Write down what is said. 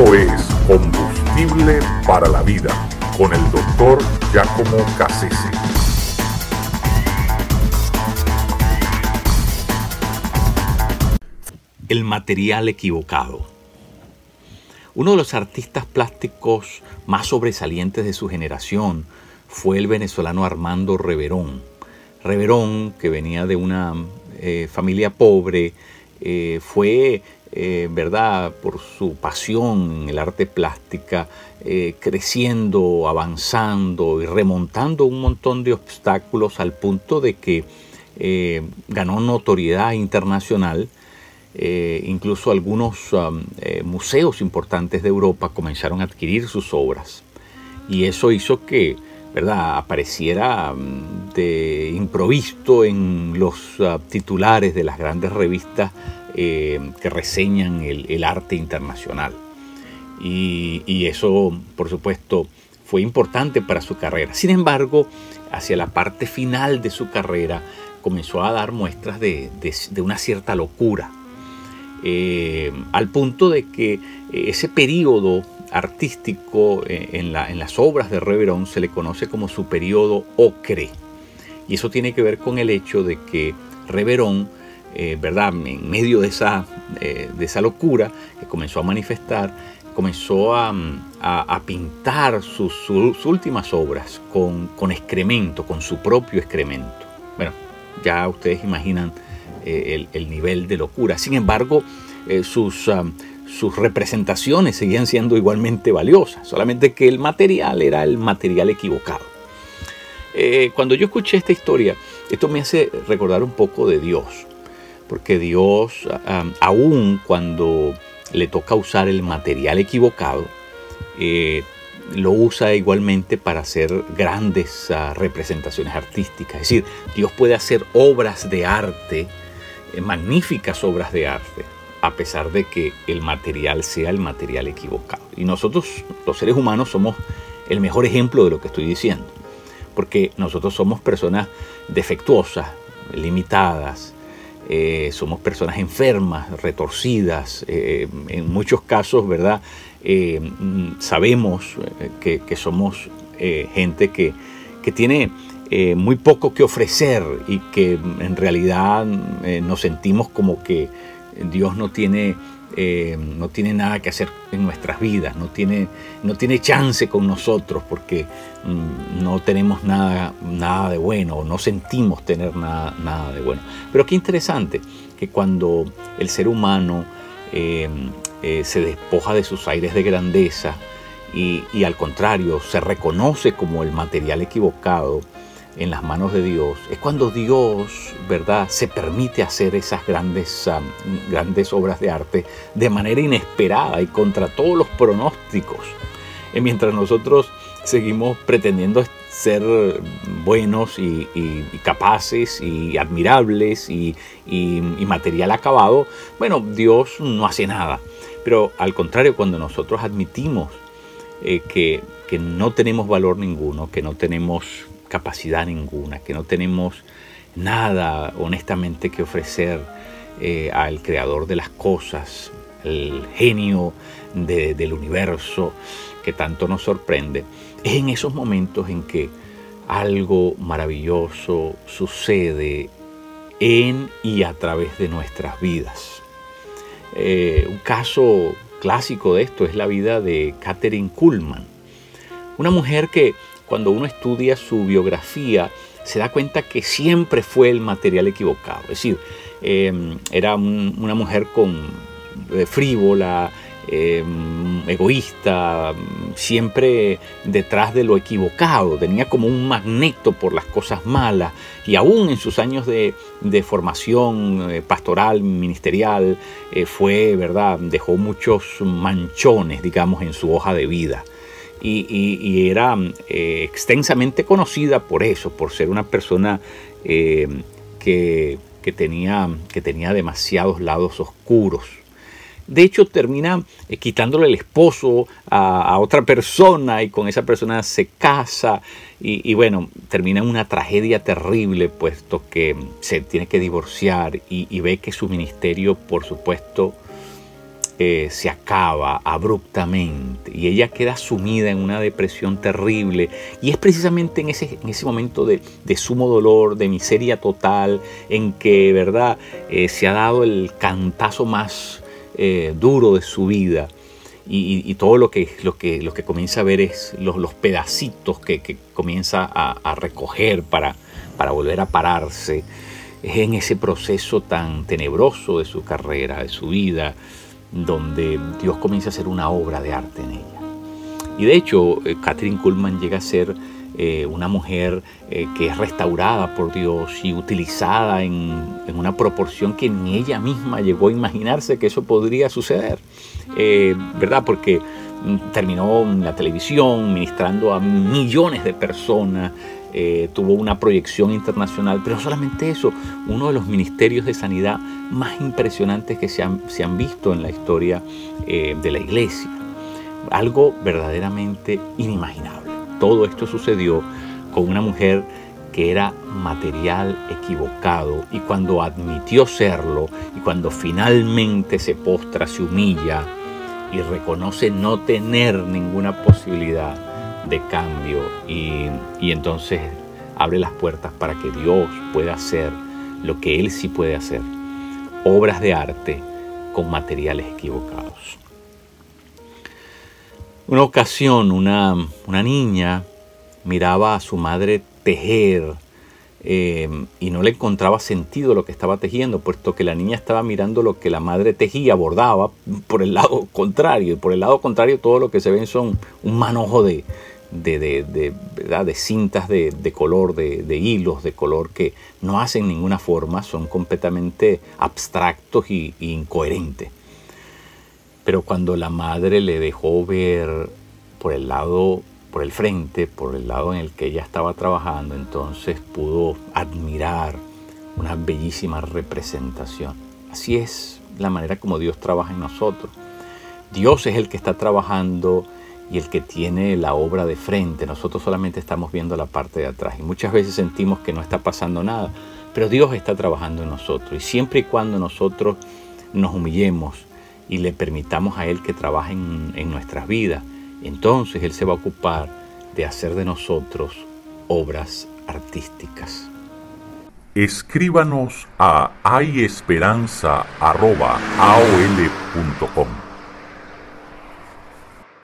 Es Combustible para la Vida con el doctor Giacomo Cassese. El material equivocado. Uno de los artistas plásticos más sobresalientes de su generación fue el venezolano Armando Reverón. Reverón, que venía de una eh, familia pobre, eh, fue, eh, ¿verdad?, por su pasión en el arte plástica, creciendo, avanzando y remontando un montón de obstáculos al punto de que ganó notoriedad internacional. incluso algunos um, museos importantes de Europa comenzaron a adquirir sus obras. Y eso hizo que ¿verdad? apareciera mm, de improvisto en los ah, titulares de las grandes revistas eh, que reseñan el, arte internacional. Y, eso, por supuesto, fue importante para su carrera. Sin embargo, hacia la parte final de su carrera, comenzó a dar muestras de, una cierta locura. Eh, al punto de que ese periodo artístico eh, en, las obras de Reverón se le conoce como su periodo ocre. Y eso tiene que ver con el hecho de que Reverón, eh, ¿verdad? En medio de esa, eh, de esa locura que comenzó a manifestar, comenzó a, pintar sus, últimas obras con, con, excremento, con su propio excremento. Bueno, ya ustedes imaginan el, nivel de locura. Sin embargo, sus, sus representaciones seguían siendo igualmente valiosas, solamente que el material era el material equivocado. Eh, cuando yo escuché esta historia, esto me hace recordar un poco de Dios, porque Dios, aún cuando le toca usar el material equivocado, eh, lo usa igualmente para hacer grandes ah, representaciones artísticas. Es decir, Dios puede hacer obras de arte, eh, magníficas obras de arte, a pesar de que el material sea el material equivocado. Y nosotros, los seres humanos, somos el mejor ejemplo de lo que estoy diciendo, porque nosotros somos personas defectuosas, limitadas, eh, somos personas enfermas, retorcidas, eh, en muchos casos, ¿verdad? Eh, sabemos que, somos gente que, que tiene muy poco que ofrecer y que en realidad nos sentimos como que Dios no tiene, eh, no tiene nada que hacer en nuestras vidas, no tiene, no tiene chance con nosotros porque mm, no tenemos nada, nada de bueno, no sentimos tener nada, nada de bueno. Pero qué interesante que cuando el ser humano eh, eh, se despoja de sus aires de grandeza y al contrario se reconoce como el material equivocado, en las manos de Dios, es cuando Dios, ¿verdad?, se permite hacer esas grandes, grandes obras de arte de manera inesperada y contra todos los pronósticos. Mientras nosotros seguimos pretendiendo ser buenos y, capaces y admirables y, material acabado, bueno, Dios no hace nada. Pero al contrario, cuando nosotros admitimos eh, que, que no tenemos valor ninguno, que no tenemos capacidad ninguna, que no tenemos nada honestamente que ofrecer eh, al creador de las cosas, el genio del universo que tanto nos sorprende, es en esos momentos en que algo maravilloso sucede en y a través de nuestras vidas. Eh, un caso clásico de esto es la vida de Catherine Kuhlman, una mujer que cuando uno estudia su biografía, se da cuenta que siempre fue el material equivocado. Es decir, em, era una mujer con eh, frívola, em, egoísta, siempre detrás de lo equivocado, tenía como un magneto por las cosas malas y aún en sus años de, formación eh, pastoral, ministerial, eh, fue, ¿verdad? Dejó muchos manchones, digamos, en su hoja de vida y, era eh, extensamente conocida por eso, por ser una persona eh, que, tenía, que tenía demasiados lados oscuros. De hecho, termina eh, quitándole el esposo a, otra persona y con esa persona se casa y, bueno, termina una tragedia terrible puesto que se tiene que divorciar y ve que su ministerio, por supuesto, eh, se acaba abruptamente y ella queda sumida en una depresión terrible. Y es precisamente en ese, en ese momento de, sumo dolor, de miseria total, en que, ¿verdad?, eh, se ha dado el cantazo más eh, duro de su vida. Y, todo lo que, lo, que, que comienza a ver es los, los pedacitos que, comienza a, a, recoger para, para volver a pararse. Es en ese proceso tan tenebroso de su carrera, de su vida, donde Dios comienza a hacer una obra de arte en ella. Y de hecho, eh, Catherine Kuhlman llega a ser eh, una mujer eh, que es restaurada por Dios y utilizada en, una proporción que ni ella misma llegó a imaginarse que eso podría suceder. ¿Verdad? Porque mm, terminó en la televisión ministrando a millones de personas, eh, tuvo una proyección internacional, pero no solamente eso, uno de los ministerios de sanidad más impresionantes que se han, visto en la historia eh, de la iglesia. Algo verdaderamente inimaginable. Todo esto sucedió con una mujer que era material equivocado y cuando admitió serlo y cuando finalmente se postra, se humilla y reconoce no tener ninguna posibilidad, de cambio y, entonces abre las puertas para que Dios pueda hacer lo que Él sí puede hacer, obras de arte con materiales equivocados. Una ocasión una, una niña miraba a su madre tejer eh, y no le encontraba sentido lo que estaba tejiendo, puesto que la niña estaba mirando lo que la madre tejía, bordaba por el lado contrario. Y por el lado contrario todo lo que se ven son un manojo de, de, de, de cintas de, color, de, hilos de color que no hacen ninguna forma, son completamente abstractos e incoherentes. Pero cuando la madre le dejó ver por el lado, por el frente, por el lado en el que ella estaba trabajando, entonces pudo admirar una bellísima representación. Así es la manera como Dios trabaja en nosotros. Dios es el que está trabajando y el que tiene la obra de frente. Nosotros solamente estamos viendo la parte de atrás y muchas veces sentimos que no está pasando nada, pero Dios está trabajando en nosotros y siempre y cuando nosotros nos humillemos y le permitamos a Él que trabaje en, en nuestras vidas, entonces Él se va a ocupar de hacer de nosotros obras artísticas. Escríbanos a hayesperanza.aol.com